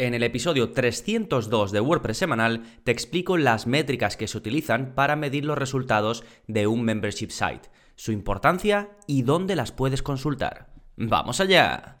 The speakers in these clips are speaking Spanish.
En el episodio 302 de WordPress semanal te explico las métricas que se utilizan para medir los resultados de un membership site, su importancia y dónde las puedes consultar. ¡Vamos allá!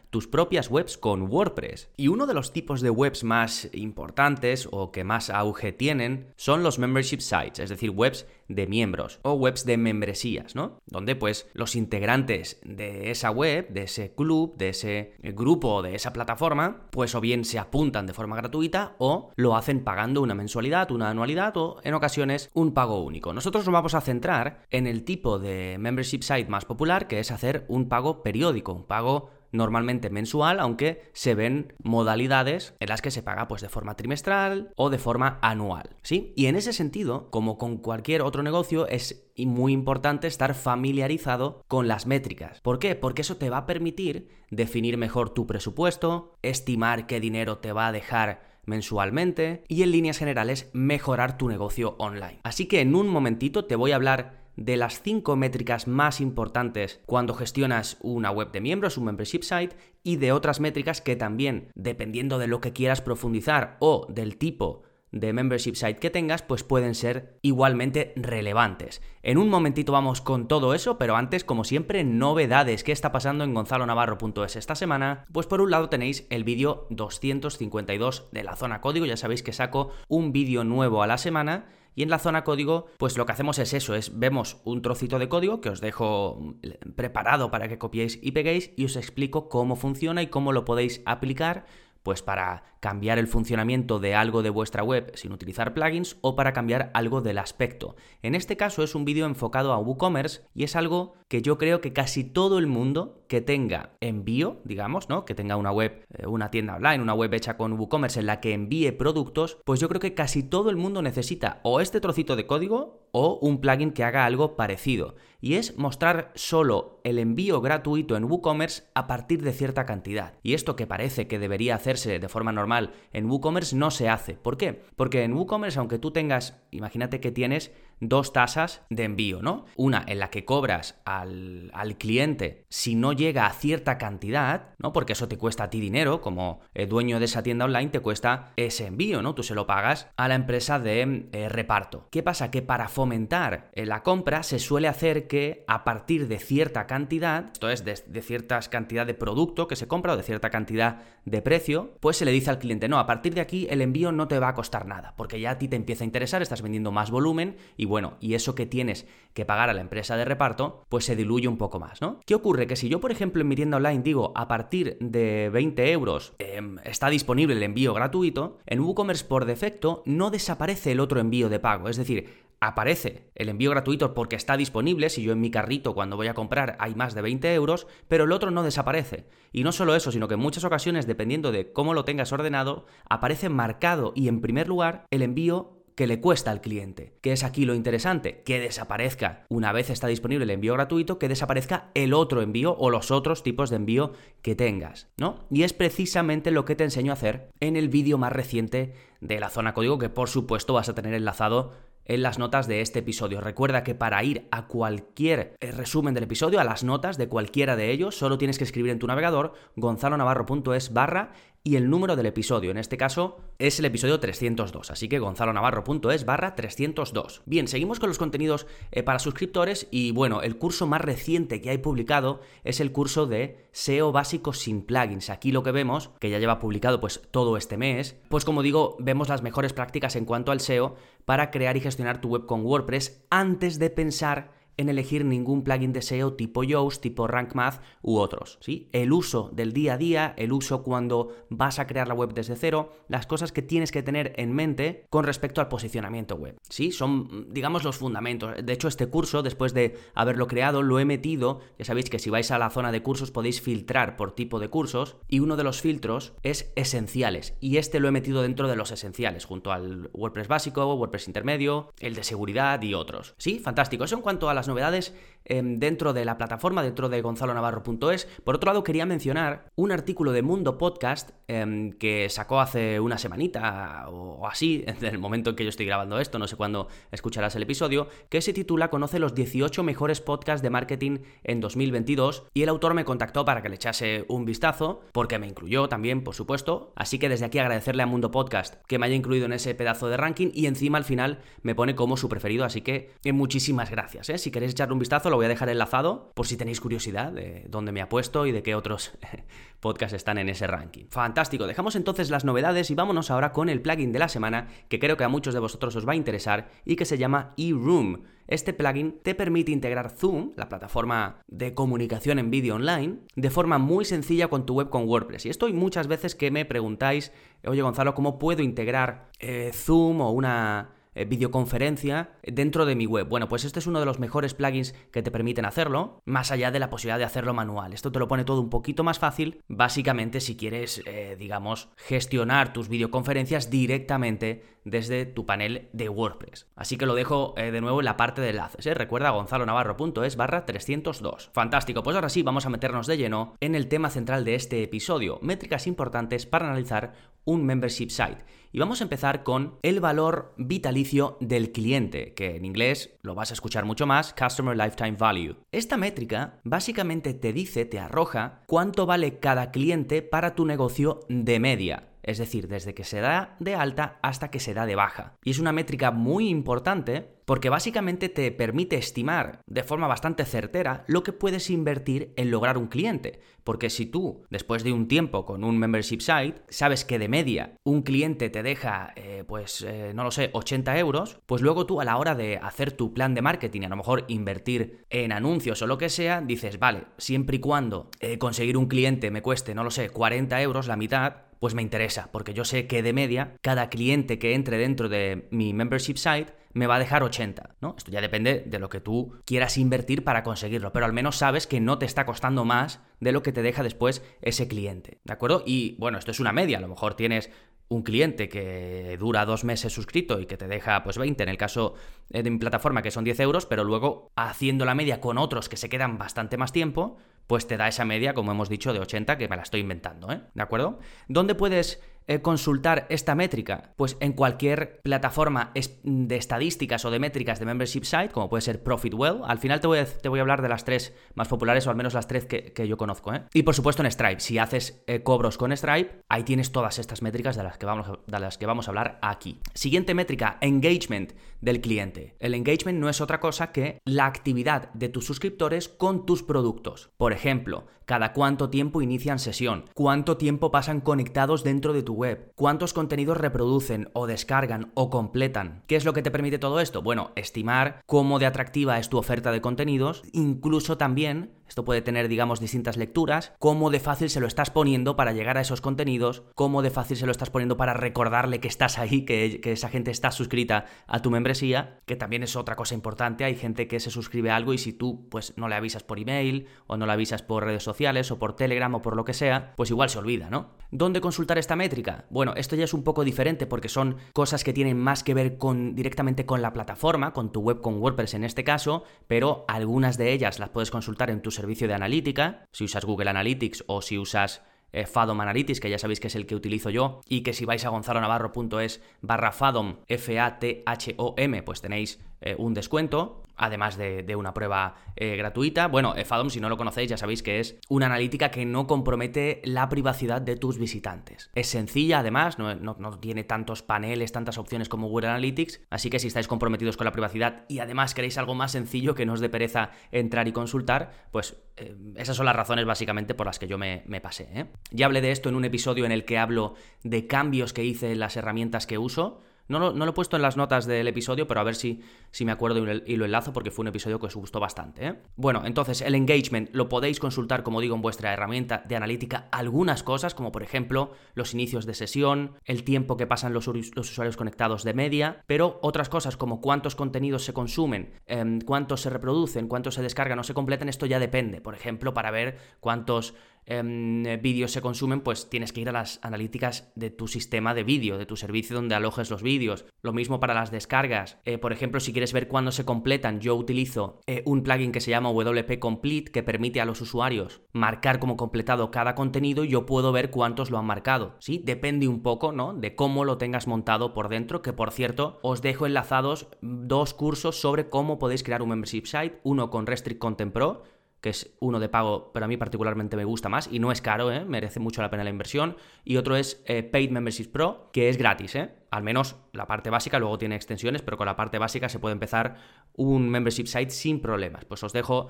tus propias webs con WordPress. Y uno de los tipos de webs más importantes o que más auge tienen son los membership sites, es decir, webs de miembros o webs de membresías, ¿no? Donde pues los integrantes de esa web, de ese club, de ese grupo, de esa plataforma, pues o bien se apuntan de forma gratuita o lo hacen pagando una mensualidad, una anualidad o en ocasiones un pago único. Nosotros nos vamos a centrar en el tipo de membership site más popular que es hacer un pago periódico, un pago normalmente mensual, aunque se ven modalidades en las que se paga pues de forma trimestral o de forma anual, ¿sí? Y en ese sentido, como con cualquier otro negocio, es muy importante estar familiarizado con las métricas. ¿Por qué? Porque eso te va a permitir definir mejor tu presupuesto, estimar qué dinero te va a dejar mensualmente y en líneas generales mejorar tu negocio online. Así que en un momentito te voy a hablar de las cinco métricas más importantes cuando gestionas una web de miembros, un membership site, y de otras métricas que también, dependiendo de lo que quieras profundizar o del tipo de membership site que tengas, pues pueden ser igualmente relevantes. En un momentito vamos con todo eso, pero antes, como siempre, novedades. ¿Qué está pasando en gonzalonavarro.es esta semana? Pues por un lado tenéis el vídeo 252 de la zona código, ya sabéis que saco un vídeo nuevo a la semana y en la zona código, pues lo que hacemos es eso, es vemos un trocito de código que os dejo mm, preparado para que copiéis y peguéis y os explico cómo funciona y cómo lo podéis aplicar pues para cambiar el funcionamiento de algo de vuestra web sin utilizar plugins o para cambiar algo del aspecto. En este caso es un vídeo enfocado a WooCommerce y es algo que yo creo que casi todo el mundo que tenga envío, digamos, ¿no? Que tenga una web, eh, una tienda online, una web hecha con WooCommerce en la que envíe productos, pues yo creo que casi todo el mundo necesita o este trocito de código o un plugin que haga algo parecido. Y es mostrar solo el envío gratuito en WooCommerce a partir de cierta cantidad. Y esto que parece que debería hacerse de forma normal en WooCommerce no se hace. ¿Por qué? Porque en WooCommerce, aunque tú tengas, imagínate que tienes dos tasas de envío, ¿no? Una en la que cobras al, cliente si no llega a cierta cantidad, ¿no? Porque eso te cuesta a ti dinero, como el dueño de esa tienda online te cuesta ese envío, ¿no? Tú se lo pagas a la empresa de eh, reparto. ¿Qué pasa? Que para fomentar eh, la compra se suele hacer que a partir de cierta cantidad, esto es, de, de cierta cantidad de producto que se compra o de cierta cantidad de precio, pues se le dice al cliente, no, a partir de aquí el envío no te va a costar nada, porque ya a ti te empieza a interesar, estás vendiendo más volumen y bueno, y eso que tienes que pagar a la empresa de reparto, pues se diluye un poco más, ¿no? ¿Qué ocurre? Que si yo, por ejemplo, en mi tienda online digo a partir de 20 euros em, está disponible el envío gratuito, en WooCommerce por defecto no desaparece el otro envío de pago, es decir, aparece el envío gratuito porque está disponible, si yo en mi carrito cuando voy a comprar hay más de 20 euros, pero el otro no desaparece. Y no solo eso, sino que en muchas ocasiones, dependiendo de cómo lo tengas ordenado, aparece marcado y en primer lugar el envío que le cuesta al cliente. ¿Qué es aquí lo interesante? Que desaparezca, una vez está disponible el envío gratuito, que desaparezca el otro envío o los otros tipos de envío que tengas, ¿no? Y es precisamente lo que te enseño a hacer en el vídeo más reciente de la zona código que por supuesto vas a tener enlazado en las notas de este episodio. Recuerda que para ir a cualquier eh, resumen del episodio, a las notas de cualquiera de ellos, solo tienes que escribir en tu navegador gonzalonavarro.es barra y el número del episodio. En este caso es el episodio 302, así que gonzalonavarro.es barra 302. Bien, seguimos con los contenidos eh, para suscriptores y bueno, el curso más reciente que hay publicado es el curso de SEO básico sin plugins. Aquí lo que vemos, que ya lleva publicado pues todo este mes, pues como digo, vemos las mejores prácticas en cuanto al SEO para crear y gestionar tu web con WordPress antes de pensar en elegir ningún plugin de SEO tipo Yoast, tipo Rank Math u otros. ¿sí? El uso del día a día, el uso cuando vas a crear la web desde cero, las cosas que tienes que tener en mente con respecto al posicionamiento web. ¿sí? Son, digamos, los fundamentos. De hecho, este curso, después de haberlo creado, lo he metido. Ya sabéis que si vais a la zona de cursos podéis filtrar por tipo de cursos y uno de los filtros es esenciales. Y este lo he metido dentro de los esenciales, junto al WordPress básico, WordPress intermedio, el de seguridad y otros. ¿Sí? Fantástico. Eso en cuanto a las novedades em, dentro de la plataforma, dentro de gonzalonavarro.es. Por otro lado, quería mencionar un artículo de Mundo Podcast em, que sacó hace una semanita o así, en el momento en que yo estoy grabando esto, no sé cuándo escucharás el episodio, que se titula Conoce los 18 mejores podcasts de marketing en 2022 y el autor me contactó para que le echase un vistazo, porque me incluyó también, por supuesto, así que desde aquí agradecerle a Mundo Podcast que me haya incluido en ese pedazo de ranking y encima al final me pone como su preferido, así que eh, muchísimas gracias. ¿eh? Si queréis echarle un vistazo, lo voy a dejar enlazado por si tenéis curiosidad de dónde me ha puesto y de qué otros podcasts están en ese ranking. Fantástico, dejamos entonces las novedades y vámonos ahora con el plugin de la semana que creo que a muchos de vosotros os va a interesar y que se llama eRoom. Este plugin te permite integrar Zoom, la plataforma de comunicación en vídeo online, de forma muy sencilla con tu web con WordPress. Y esto hay muchas veces que me preguntáis, oye Gonzalo, ¿cómo puedo integrar eh, Zoom o una eh, videoconferencia dentro de mi web. Bueno, pues este es uno de los mejores plugins que te permiten hacerlo, más allá de la posibilidad de hacerlo manual. Esto te lo pone todo un poquito más fácil, básicamente si quieres, eh, digamos, gestionar tus videoconferencias directamente desde tu panel de WordPress. Así que lo dejo eh, de nuevo en la parte de enlaces. Recuerda gonzalonavarro.es barra 302. Fantástico, pues ahora sí vamos a meternos de lleno en el tema central de este episodio, métricas importantes para analizar un membership site. Y vamos a empezar con el valor vitalicio del cliente, que en inglés lo vas a escuchar mucho más, Customer Lifetime Value. Esta métrica básicamente te dice, te arroja cuánto vale cada cliente para tu negocio de media es decir, desde que se da de alta hasta que se da de baja. Y es una métrica muy importante porque básicamente te permite estimar de forma bastante certera lo que puedes invertir en lograr un cliente. Porque si tú, después de un tiempo con un membership site, sabes que de media un cliente te deja, eh, pues, eh, no lo sé, 80 euros, pues luego tú a la hora de hacer tu plan de marketing, a lo mejor invertir en anuncios o lo que sea, dices, vale, siempre y cuando eh, conseguir un cliente me cueste, no lo sé, 40 euros, la mitad, pues me interesa, porque yo sé que de media, cada cliente que entre dentro de mi membership site me va a dejar 80, ¿no? Esto ya depende de lo que tú quieras invertir para conseguirlo, pero al menos sabes que no te está costando más de lo que te deja después ese cliente, ¿de acuerdo? Y bueno, esto es una media, a lo mejor tienes un cliente que dura dos meses suscrito y que te deja pues 20 en el caso de mi plataforma que son 10 euros, pero luego haciendo la media con otros que se quedan bastante más tiempo, pues te da esa media, como hemos dicho, de 80 que me la estoy inventando, ¿eh? ¿De acuerdo? ¿Dónde puedes eh, consultar esta métrica? Pues en cualquier plataforma de estadísticas o de métricas de membership site, como puede ser Profitwell. Al final te voy a, te voy a hablar de las tres más populares, o al menos las tres que, yo conozco. ¿eh? Y por supuesto en Stripe. Si haces eh, cobros con Stripe, ahí tienes todas estas métricas de las, que vamos de las que vamos a hablar aquí. Siguiente métrica, engagement del cliente. El engagement no es otra cosa que la actividad de tus suscriptores con tus productos. Por ejemplo, cada cuánto tiempo inician sesión, cuánto tiempo pasan conectados dentro de tu web, cuántos contenidos reproducen o descargan o completan. ¿Qué es lo que te permite todo esto? Bueno, estimar cómo de atractiva es tu oferta de contenidos, incluso también esto puede tener, digamos, distintas lecturas. Cómo de fácil se lo estás poniendo para llegar a esos contenidos. Cómo de fácil se lo estás poniendo para recordarle que estás ahí, que, esa gente está suscrita a tu membresía. Que también es otra cosa importante. Hay gente que se suscribe a algo y si tú, pues, no le avisas por email o no le avisas por redes sociales o por Telegram o por lo que sea, pues igual se olvida, ¿no? ¿Dónde consultar esta métrica? Bueno, esto ya es un poco diferente porque son cosas que tienen más que ver con directamente con la plataforma, con tu web con WordPress en este caso, pero algunas de ellas las puedes consultar en tus servicio de analítica, si usas Google Analytics o si usas eh, Fadom Analytics, que ya sabéis que es el que utilizo yo, y que si vais a gonzalonavarro.es barra Fadom, F-A-T-H-O-M, pues tenéis eh, un descuento además de, una prueba eh, gratuita. Bueno, Fadom, si no lo conocéis, ya sabéis que es una analítica que no compromete la privacidad de tus visitantes. Es sencilla, además, no, tiene tantos paneles, tantas opciones como Google Analytics, así que si estáis comprometidos con la privacidad y además queréis algo más sencillo que no os dé pereza entrar y consultar, pues eh, esas son las razones básicamente por las que yo me, pasé. ¿eh? Ya hablé de esto en un episodio en el que hablo de cambios que hice en las herramientas que uso. No lo, he puesto en las notas del episodio, pero a ver si, si me acuerdo y lo enlazo porque fue un episodio que os gustó bastante. ¿eh? Bueno, entonces el engagement lo podéis consultar, como digo, en vuestra herramienta de analítica algunas cosas, como por ejemplo los inicios de sesión, el tiempo que pasan los, usuarios conectados de media, pero otras cosas como cuántos contenidos se consumen, em, cuántos se reproducen, cuántos se descargan o se completan, esto ya depende. Por ejemplo, para ver cuántos em, vídeos se consumen, pues tienes que ir a las analíticas de tu sistema de vídeo, de tu servicio donde alojes los vídeos. Lo mismo para las descargas. Eh, por ejemplo, si quieres ver cuándo se completan, yo utilizo eh, un plugin que se llama WP Complete que permite a los usuarios marcar como completado cada contenido y yo puedo ver cuántos lo han marcado. ¿sí? Depende un poco ¿no? de cómo lo tengas montado por dentro, que por cierto os dejo enlazados dos cursos sobre cómo podéis crear un membership site, uno con Restrict Content Pro que es uno de pago, pero a mí particularmente me gusta más y no es caro, ¿eh? merece mucho la pena la inversión. Y otro es eh, Paid Membership Pro, que es gratis, ¿eh? al menos la parte básica, luego tiene extensiones, pero con la parte básica se puede empezar un membership site sin problemas. Pues os dejo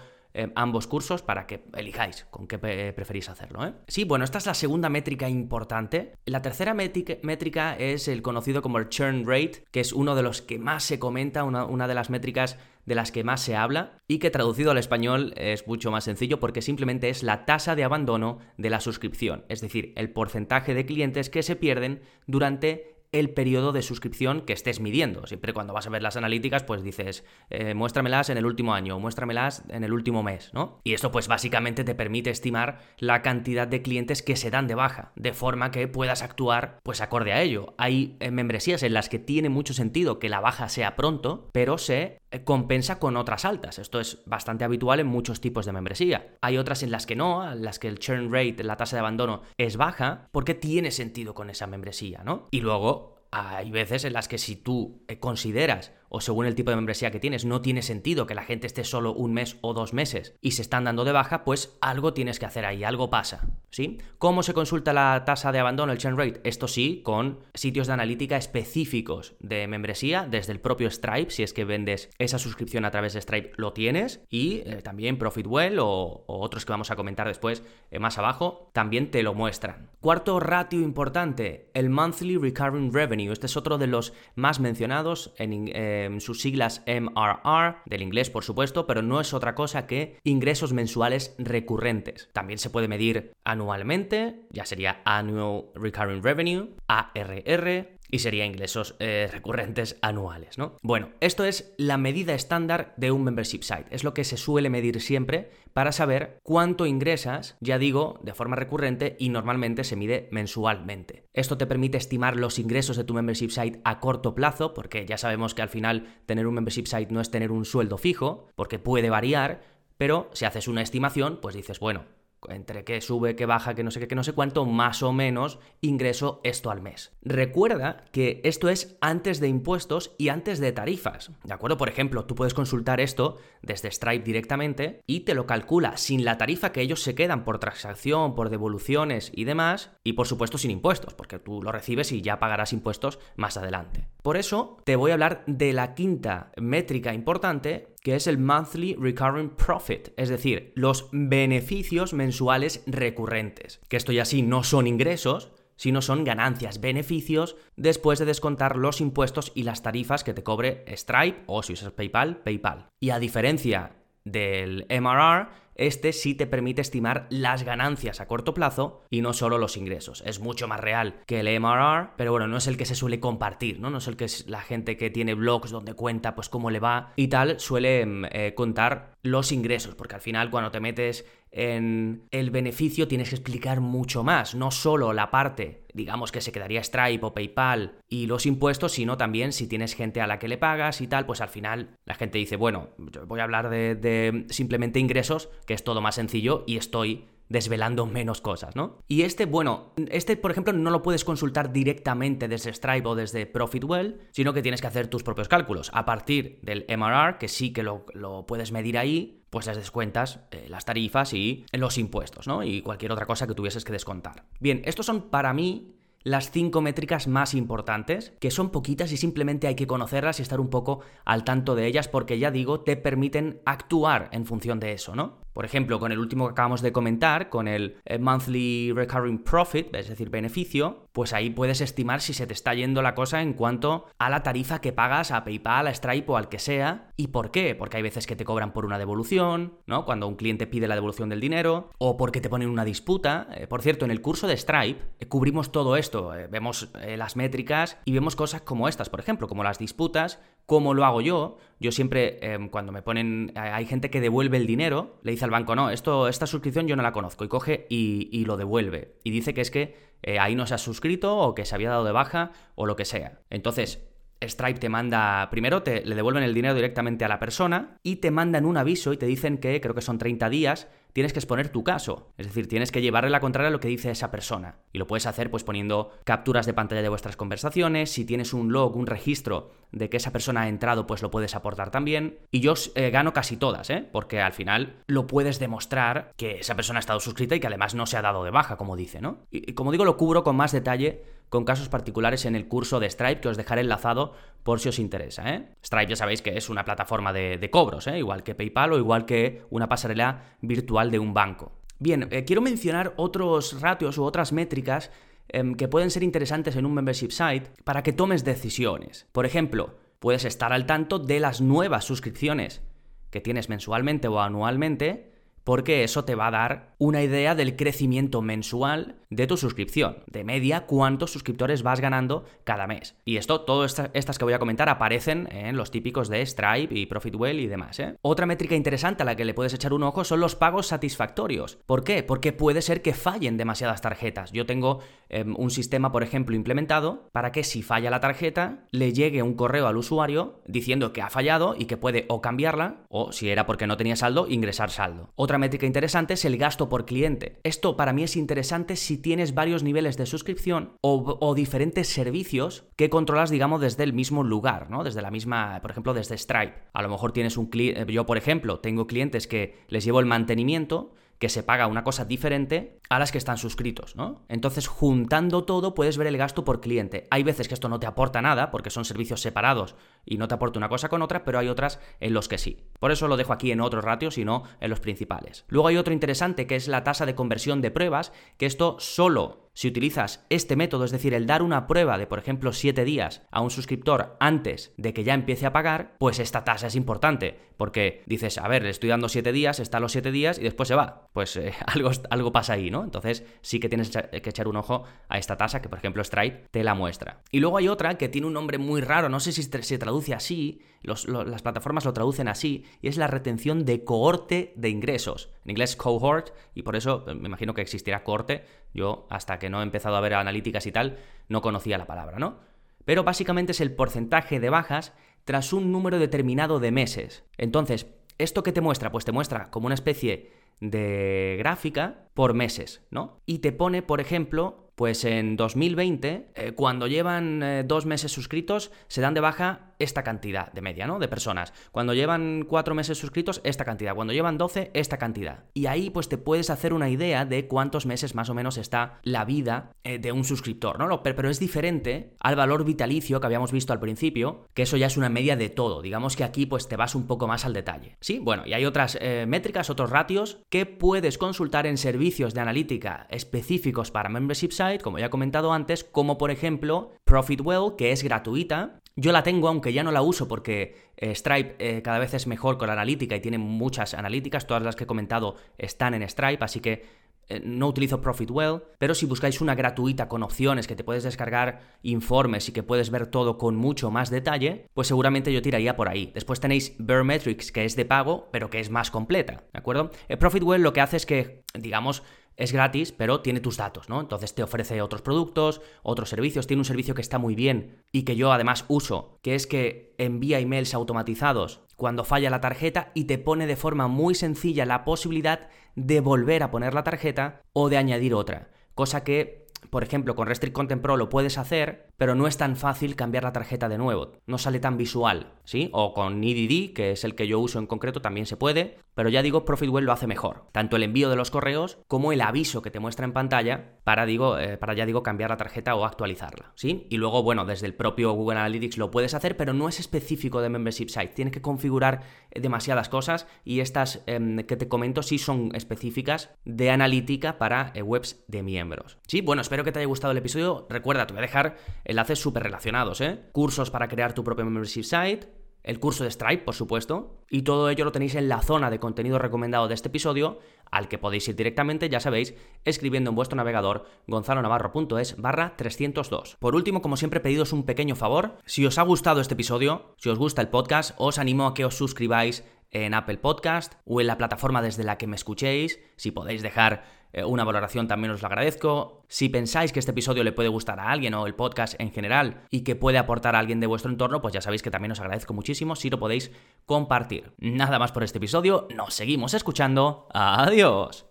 ambos cursos para que elijáis con qué preferís hacerlo. ¿eh? Sí, bueno, esta es la segunda métrica importante. La tercera métrica es el conocido como el churn rate, que es uno de los que más se comenta, una, una de las métricas de las que más se habla y que traducido al español es mucho más sencillo porque simplemente es la tasa de abandono de la suscripción, es decir, el porcentaje de clientes que se pierden durante el periodo de suscripción que estés midiendo. Siempre cuando vas a ver las analíticas, pues dices, eh, muéstramelas en el último año, muéstramelas en el último mes, ¿no? Y esto pues básicamente te permite estimar la cantidad de clientes que se dan de baja, de forma que puedas actuar pues acorde a ello. Hay eh, membresías en las que tiene mucho sentido que la baja sea pronto, pero se compensa con otras altas. Esto es bastante habitual en muchos tipos de membresía. Hay otras en las que no, en las que el churn rate, la tasa de abandono, es baja, porque tiene sentido con esa membresía, ¿no? Y luego hay veces en las que si tú eh, consideras o según el tipo de membresía que tienes, no tiene sentido que la gente esté solo un mes o dos meses y se están dando de baja, pues algo tienes que hacer ahí, algo pasa. ¿Sí? ¿Cómo se consulta la tasa de abandono, el churn rate? Esto sí, con sitios de analítica específicos de membresía, desde el propio Stripe, si es que vendes esa suscripción a través de Stripe, lo tienes, y eh, también Profitwell o, otros que vamos a comentar después eh, más abajo, también te lo muestran. Cuarto ratio importante, el Monthly Recurring Revenue. Este es otro de los más mencionados en... Eh, Em, sus siglas MRR, del inglés por supuesto, pero no es otra cosa que ingresos mensuales recurrentes. También se puede medir anualmente, ya sería Annual Recurring Revenue, ARR, y sería ingresos eh, recurrentes anuales, ¿no? Bueno, esto es la medida estándar de un membership site, es lo que se suele medir siempre para saber cuánto ingresas, ya digo, de forma recurrente y normalmente se mide mensualmente. Esto te permite estimar los ingresos de tu membership site a corto plazo, porque ya sabemos que al final tener un membership site no es tener un sueldo fijo, porque puede variar, pero si haces una estimación, pues dices, bueno, entre que sube, que baja, que no sé qué, que no sé cuánto, más o menos ingreso esto al mes. Recuerda que esto es antes de impuestos y antes de tarifas. ¿De acuerdo? Por ejemplo, tú puedes consultar esto desde Stripe directamente y te lo calcula sin la tarifa que ellos se quedan por transacción, por devoluciones y demás, y por supuesto sin impuestos, porque tú lo recibes y ya pagarás impuestos más adelante. Por eso te voy a hablar de la quinta métrica importante, que es el Monthly Recurring Profit, es decir, los beneficios mensuales recurrentes. Que esto ya sí no son ingresos, sino son ganancias, beneficios después de descontar los impuestos y las tarifas que te cobre Stripe o si usas PayPal, PayPal. Y a diferencia del MRR, este sí te permite estimar las ganancias a corto plazo y no solo los ingresos. Es mucho más real que el MRR, pero bueno, no es el que se suele compartir, ¿no? No es el que es la gente que tiene blogs donde cuenta pues cómo le va y tal, suele mm, eh, contar los ingresos, porque al final cuando te metes en el beneficio tienes que explicar mucho más, no solo la parte, digamos que se quedaría Stripe o PayPal y los impuestos, sino también si tienes gente a la que le pagas y tal, pues al final la gente dice, bueno, voy a hablar de, de simplemente ingresos, que es todo más sencillo y estoy desvelando menos cosas, ¿no? Y este, bueno, este, por ejemplo, no lo puedes consultar directamente desde Stripe o desde Profitwell, sino que tienes que hacer tus propios cálculos. A partir del MRR, que sí que lo, puedes medir ahí, pues les descuentas eh, las tarifas y los impuestos, ¿no? Y cualquier otra cosa que tuvieses que descontar. Bien, estos son para mí las cinco métricas más importantes, que son poquitas y simplemente hay que conocerlas y estar un poco al tanto de ellas porque ya digo, te permiten actuar en función de eso, ¿no? Por ejemplo, con el último que acabamos de comentar, con el eh, Monthly Recurring Profit, es decir, beneficio, pues ahí puedes estimar si se te está yendo la cosa en cuanto a la tarifa que pagas a PayPal, a Stripe o al que sea. ¿Y por qué? Porque hay veces que te cobran por una devolución, ¿no? Cuando un cliente pide la devolución del dinero, o porque te ponen una disputa. Eh, por cierto, en el curso de Stripe eh, cubrimos todo esto, vemos las métricas y vemos cosas como estas, por ejemplo, como las disputas, cómo lo hago yo. Yo siempre, em, cuando me ponen, hay gente que devuelve el dinero, le dice al banco, no, esto, esta suscripción yo no la conozco, y coge y, lo devuelve. Y dice que es que eh, ahí no se ha suscrito o que se había dado de baja o lo que sea. Entonces, Stripe te manda, primero te le devuelven el dinero directamente a la persona y te mandan un aviso y te dicen que, creo que son 30 días, tienes que exponer tu caso. Es decir, tienes que llevarle la contraria a lo que dice esa persona. Y lo puedes hacer pues poniendo capturas de pantalla de vuestras conversaciones. Si tienes un log, un registro de que esa persona ha entrado, pues lo puedes aportar también. Y yo eh, gano casi todas, ¿eh? Porque al final lo puedes demostrar que esa persona ha estado suscrita y que además no se ha dado de baja, como dice, ¿no? Y, como digo, lo cubro con más detalle con casos particulares en el curso de Stripe que os dejaré enlazado por si os interesa. ¿eh? Stripe ya sabéis que es una plataforma de, cobros, ¿eh? igual que PayPal o igual que una pasarela virtual de un banco. Bien, eh, quiero mencionar otros ratios u otras métricas em, que pueden ser interesantes en un membership site para que tomes decisiones. Por ejemplo, puedes estar al tanto de las nuevas suscripciones que tienes mensualmente o anualmente porque eso te va a dar una idea del crecimiento mensual de tu suscripción, de media cuántos suscriptores vas ganando cada mes. Y esto, todas estas que voy a comentar aparecen en los típicos de Stripe y Profitwell y demás. ¿eh? Otra métrica interesante a la que le puedes echar un ojo son los pagos satisfactorios. ¿Por qué? Porque puede ser que fallen demasiadas tarjetas. Yo tengo em, un sistema, por ejemplo, implementado para que si falla la tarjeta, le llegue un correo al usuario diciendo que ha fallado y que puede o cambiarla o, si era porque no tenía saldo, ingresar saldo. Otra métrica interesante es el gasto por cliente. Esto para mí es interesante si tienes varios niveles de suscripción o, diferentes servicios que controlas, digamos, desde el mismo lugar, ¿no? Desde la misma, por ejemplo, desde Stripe. A lo mejor tienes un cliente, yo por ejemplo, tengo clientes que les llevo el mantenimiento que se paga una cosa diferente a las que están suscritos, ¿no? Entonces, juntando todo, puedes ver el gasto por cliente. Hay veces que esto no te aporta nada, porque son servicios separados y no te aporta una cosa con otra, pero hay otras en los que sí. Por eso lo dejo aquí en otros ratios y no en los principales. Luego hay otro interesante que es la tasa de conversión de pruebas, que esto solo si utilizas este método, es decir, el dar una prueba de, por ejemplo, 7 días a un suscriptor antes de que ya empiece a pagar, pues esta tasa es importante, porque dices, a ver, le estoy dando 7 días, está los 7 días y después se va. Pues eh, algo, algo pasa ahí, ¿no? Entonces sí que tienes que echar un ojo a esta tasa que, por ejemplo, Stripe te la muestra. Y luego hay otra que tiene un nombre muy raro, no sé si se traduce así, las plataformas lo traducen así, y es la retención de cohorte de ingresos. En inglés cohort, y por eso eh, me imagino que existirá cohorte. Yo, hasta que no he empezado a ver analíticas y tal, no conocía la palabra, ¿no? Pero básicamente es el porcentaje de bajas tras un número determinado de meses. Entonces, ¿esto qué te muestra? Pues te muestra como una especie de gráfica por meses, ¿no? Y te pone, por ejemplo, pues en 2020, eh, cuando llevan eh, dos meses suscritos, se dan de baja esta cantidad de media, ¿no? De personas. Cuando llevan cuatro meses suscritos, esta cantidad. Cuando llevan 12, esta cantidad. Y ahí pues te puedes hacer una idea de cuántos meses más o menos está la vida eh, de un suscriptor, ¿no? Pero, es diferente al valor vitalicio que habíamos visto al principio, que eso ya es una media de todo. Digamos que aquí pues te vas un poco más al detalle. Sí, bueno, y hay otras métricas, otros ratios que puedes consultar en servicios de analítica específicos para membership site como ya he comentado antes, como por ejemplo Profitwell, que es gratuita. Yo la tengo, aunque ya no la uso porque eh, Stripe eh, cada vez es mejor con la analítica y tiene muchas analíticas, todas las que he comentado están en Stripe, así que eh, no utilizo Profitwell, pero si buscáis una gratuita con opciones que te puedes descargar informes y que puedes ver todo con mucho más detalle, pues seguramente yo tiraría por ahí. Después tenéis Metrics, que es de pago, pero que es más completa, ¿de acuerdo? Profitwell lo que hace es que, digamos, es gratis, pero tiene tus datos, ¿no? Entonces te ofrece otros productos, otros servicios, tiene un servicio que está muy bien y que yo además uso, que es que envía emails automatizados cuando falla la tarjeta y te pone de forma muy sencilla la posibilidad de volver a poner la tarjeta o de añadir otra, cosa que por ejemplo, con Restrict Content Pro lo puedes hacer, pero no es tan fácil cambiar la tarjeta de nuevo, no sale tan visual, ¿sí? O con EDD, que es el que yo uso en concreto, también se puede, pero ya digo, Profitwell lo hace mejor, tanto el envío de los correos como el aviso que te muestra en pantalla para, digo, eh, para ya digo, cambiar la tarjeta o actualizarla, ¿sí? Y luego, bueno, desde el propio Google Analytics lo puedes hacer, pero no es específico de Membership Site, tienes que configurar eh, demasiadas cosas y estas em, que te comento sí son específicas de analítica para eh, webs de miembros. Sí, bueno, espero que te haya gustado el episodio, recuerda, te voy a dejar enlaces súper relacionados, ¿eh? Cursos para crear tu propio membership site, el curso de Stripe, por supuesto, y todo ello lo tenéis en la zona de contenido recomendado de este episodio, al que podéis ir directamente, ya sabéis, escribiendo en vuestro navegador gonzalonavarro.es barra 302. Por último, como siempre, pedidos un pequeño favor. Si os ha gustado este episodio, si os gusta el podcast, os animo a que os suscribáis en Apple Podcast o en la plataforma desde la que me escuchéis. Si podéis dejar una valoración también os lo agradezco. Si pensáis que este episodio le puede gustar a alguien o el podcast en general y que puede aportar a alguien de vuestro entorno, pues ya sabéis que también os agradezco muchísimo si lo podéis compartir. Nada más por este episodio, nos seguimos escuchando. Adiós.